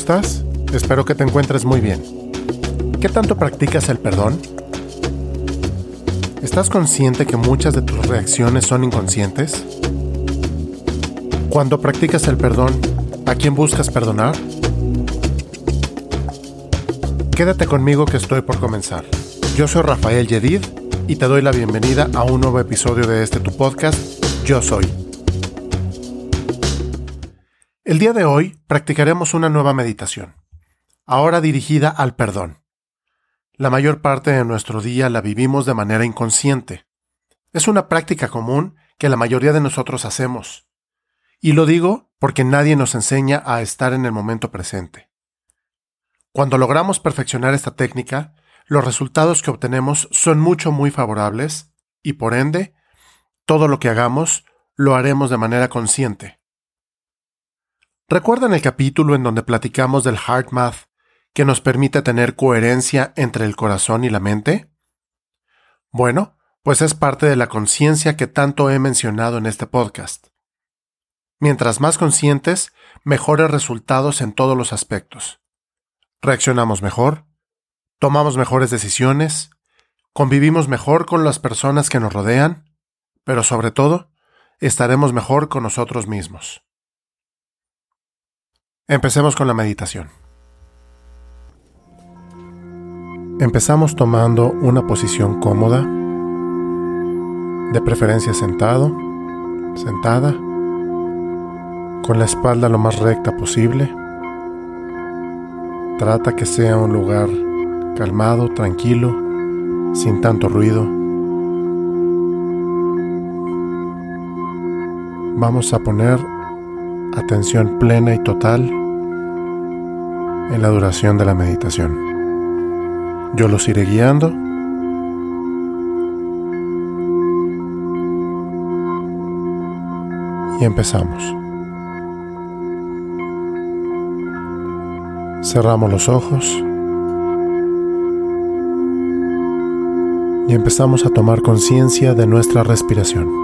¿cómo estás? Espero que te encuentres muy bien. ¿Qué tanto practicas el perdón? ¿Estás consciente que muchas de tus reacciones son inconscientes? Cuando practicas el perdón, ¿a quién buscas perdonar? Quédate conmigo que estoy por comenzar. Yo soy Rafael Yedid y te doy la bienvenida a un nuevo episodio de este tu podcast, Yo Soy. El día de hoy practicaremos una nueva meditación, ahora dirigida al perdón. La mayor parte de nuestro día la vivimos de manera inconsciente. Es una práctica común que la mayoría de nosotros hacemos. Y lo digo porque nadie nos enseña a estar en el momento presente. Cuando logramos perfeccionar esta técnica, los resultados que obtenemos son mucho muy favorables y por ende, todo lo que hagamos lo haremos de manera consciente. ¿Recuerdan el capítulo en donde platicamos del Heart Math que nos permite tener coherencia entre el corazón y la mente? Bueno, pues es parte de la conciencia que tanto he mencionado en este podcast. Mientras más conscientes, mejores resultados en todos los aspectos. Reaccionamos mejor, tomamos mejores decisiones, convivimos mejor con las personas que nos rodean, pero sobre todo, estaremos mejor con nosotros mismos. Empecemos con la meditación. Empezamos tomando una posición cómoda, de preferencia sentado, sentada, con la espalda lo más recta posible. Trata que sea un lugar calmado, tranquilo, sin tanto ruido. Vamos a poner atención plena y total en la duración de la meditación. Yo los iré guiando. Y empezamos. Cerramos los ojos. y empezamos a tomar conciencia de nuestra respiración.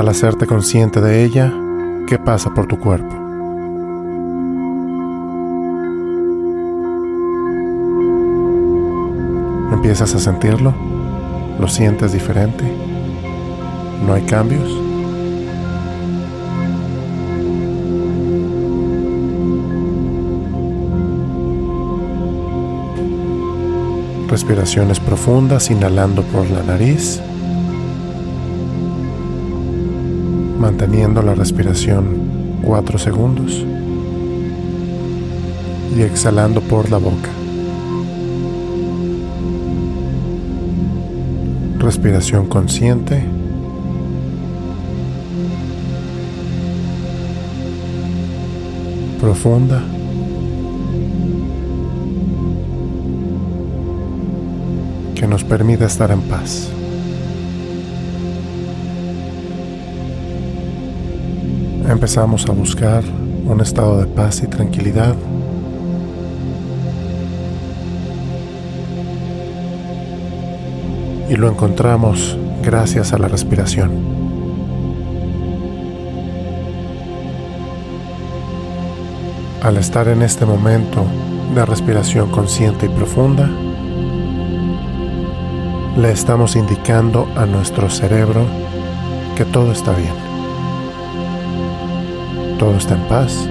Al hacerte consciente de ella, ¿qué pasa por tu cuerpo? ¿Empiezas a sentirlo? ¿Lo sientes diferente? ¿No hay cambios? Respiraciones profundas, inhalando por la nariz, manteniendo la respiración 4 segundos y exhalando por la boca. Respiración consciente. Profunda. que nos permita estar en paz. Empezamos a buscar un estado de paz y tranquilidad. Y lo encontramos gracias a la respiración. Al estar en este momento de respiración consciente y profunda, le estamos indicando a nuestro cerebro que todo está bien. Todo está en paz,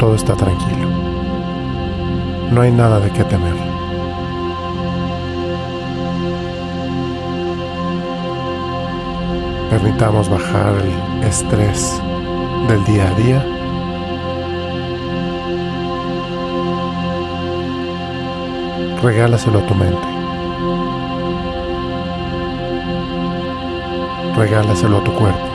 todo está tranquilo. No hay nada de qué temer. Permitamos bajar el estrés del día a día. Regálaselo a tu mente. regálaselo a tu cuerpo.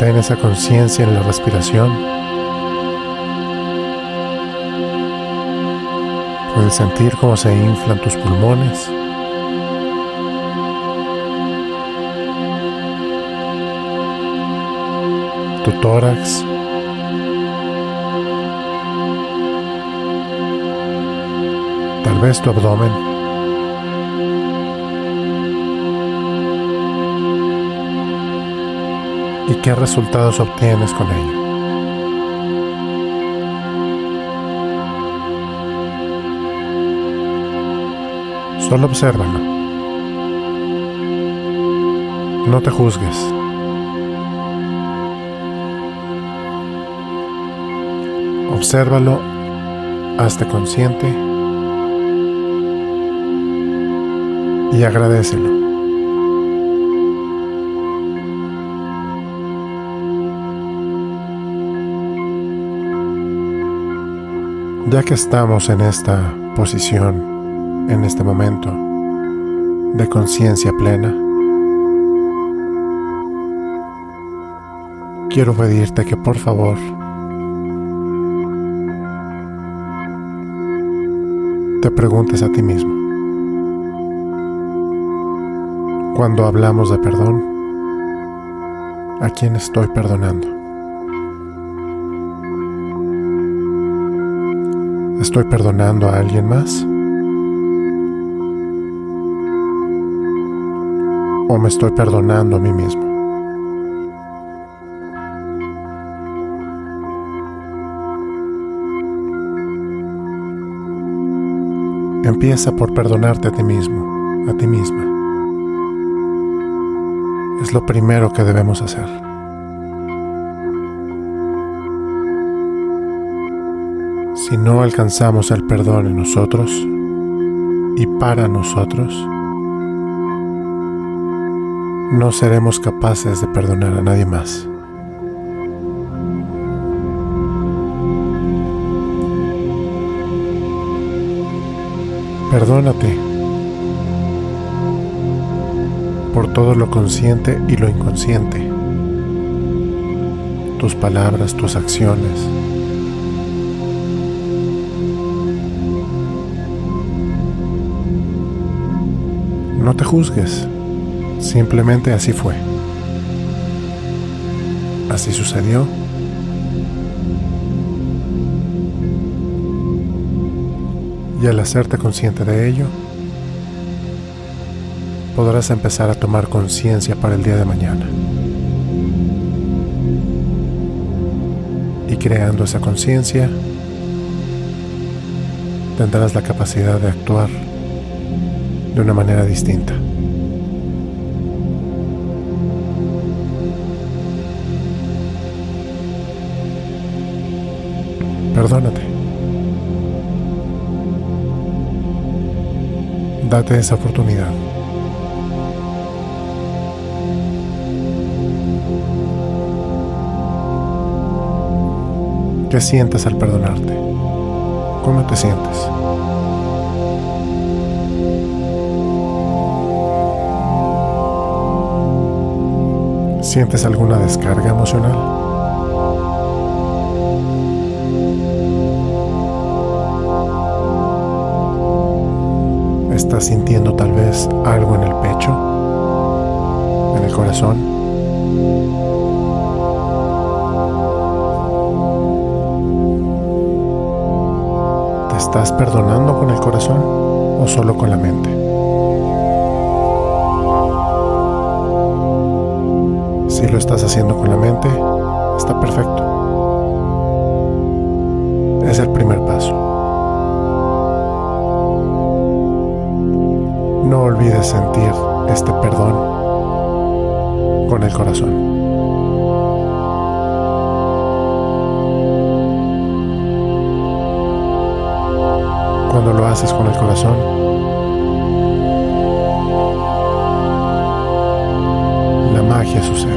Mantén esa conciencia en la respiración. Puedes sentir cómo se inflan tus pulmones. Tu tórax. tal vez tu abdomen. ¿Y qué resultados obtienes con ello? Solo obsérvalo. No te juzgues. Obsérvalo, hazte consciente y agradecelo. Ya que estamos en esta posición, en este momento de conciencia plena, quiero pedirte que por favor te preguntes a ti mismo, cuando hablamos de perdón, ¿a quién estoy perdonando? ¿Estoy perdonando a alguien más? o me estoy perdonando a mí mismo. Empieza por perdonarte a ti mismo, a ti misma. Es lo primero que debemos hacer. Si no alcanzamos el perdón en nosotros y para nosotros, no seremos capaces de perdonar a nadie más. Perdónate por todo lo consciente y lo inconsciente, tus palabras, tus acciones. No te juzgues. Simplemente así fue. Así sucedió. Y al hacerte consciente de ello, podrás empezar a tomar conciencia para el día de mañana. Y creando esa conciencia, tendrás la capacidad de actuar de una manera distinta. Perdónate. Date esa oportunidad. ¿Qué sientes al perdonarte? ¿Cómo te sientes? ¿Sientes alguna descarga emocional? estás sintiendo tal vez algo en el pecho, en el corazón. ¿Te estás perdonando con el corazón o solo con la mente? Si lo estás haciendo con la mente, está perfecto. Es el primer paso. no olvides sentir este perdón con el corazón. Cuando lo haces con el corazón, la magia sucede.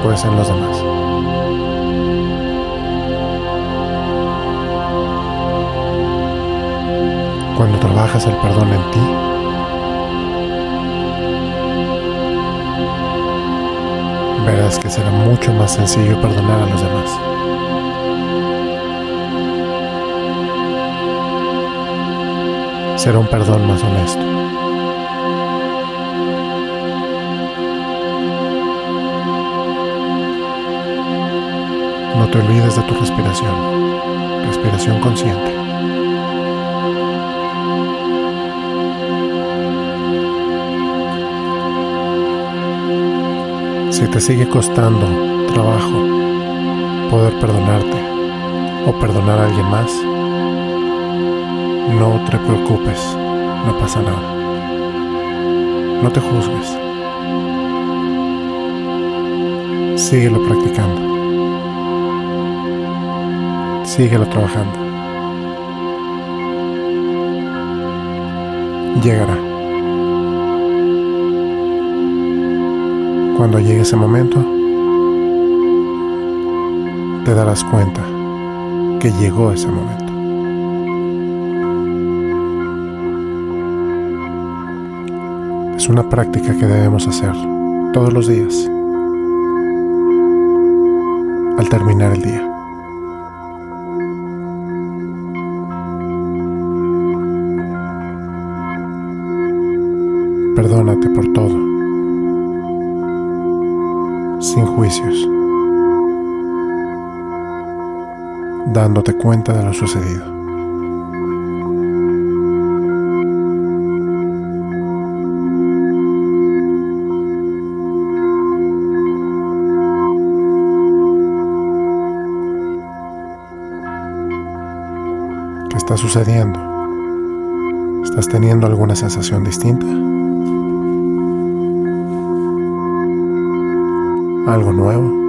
Después en los demás. Cuando trabajas el perdón en ti, verás que será mucho más sencillo perdonar a los demás. será un perdón más honesto. Te olvides de tu respiración, respiración consciente. Si te sigue costando trabajo poder perdonarte o perdonar a alguien más, no te preocupes, no pasa nada. No te juzgues. Síguelo practicando. Síguelo trabajando. Llegará. Cuando llegue ese momento, te darás cuenta que llegó ese momento. Es una práctica que debemos hacer todos los días al terminar el día. Por todo, sin juicios, dándote cuenta de lo sucedido. ¿Qué está sucediendo? ¿Estás teniendo alguna sensación distinta? ¿Algo nuevo?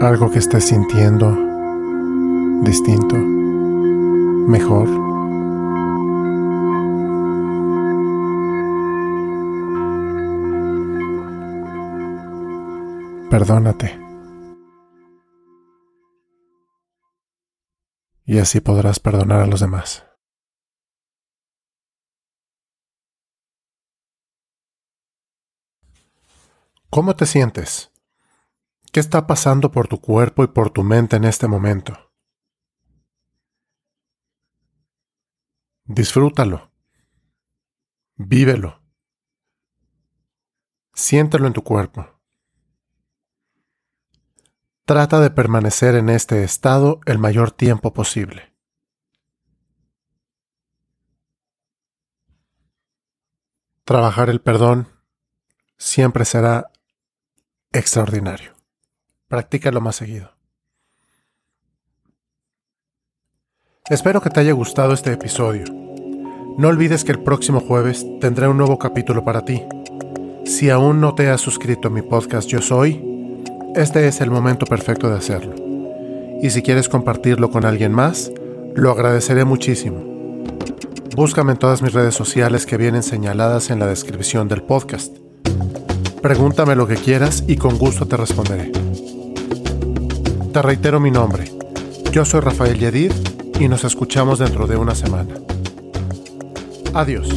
¿Algo que estés sintiendo distinto? ¿Mejor? Perdónate. Y así podrás perdonar a los demás. ¿Cómo te sientes? ¿Qué está pasando por tu cuerpo y por tu mente en este momento? Disfrútalo. Vívelo. Siéntelo en tu cuerpo. Trata de permanecer en este estado el mayor tiempo posible. Trabajar el perdón siempre será extraordinario. Practícalo más seguido. Espero que te haya gustado este episodio. No olvides que el próximo jueves tendré un nuevo capítulo para ti. Si aún no te has suscrito a mi podcast Yo Soy, este es el momento perfecto de hacerlo. Y si quieres compartirlo con alguien más, lo agradeceré muchísimo. Búscame en todas mis redes sociales que vienen señaladas en la descripción del podcast. Pregúntame lo que quieras y con gusto te responderé. Te reitero mi nombre. Yo soy Rafael Yedid y nos escuchamos dentro de una semana. Adiós.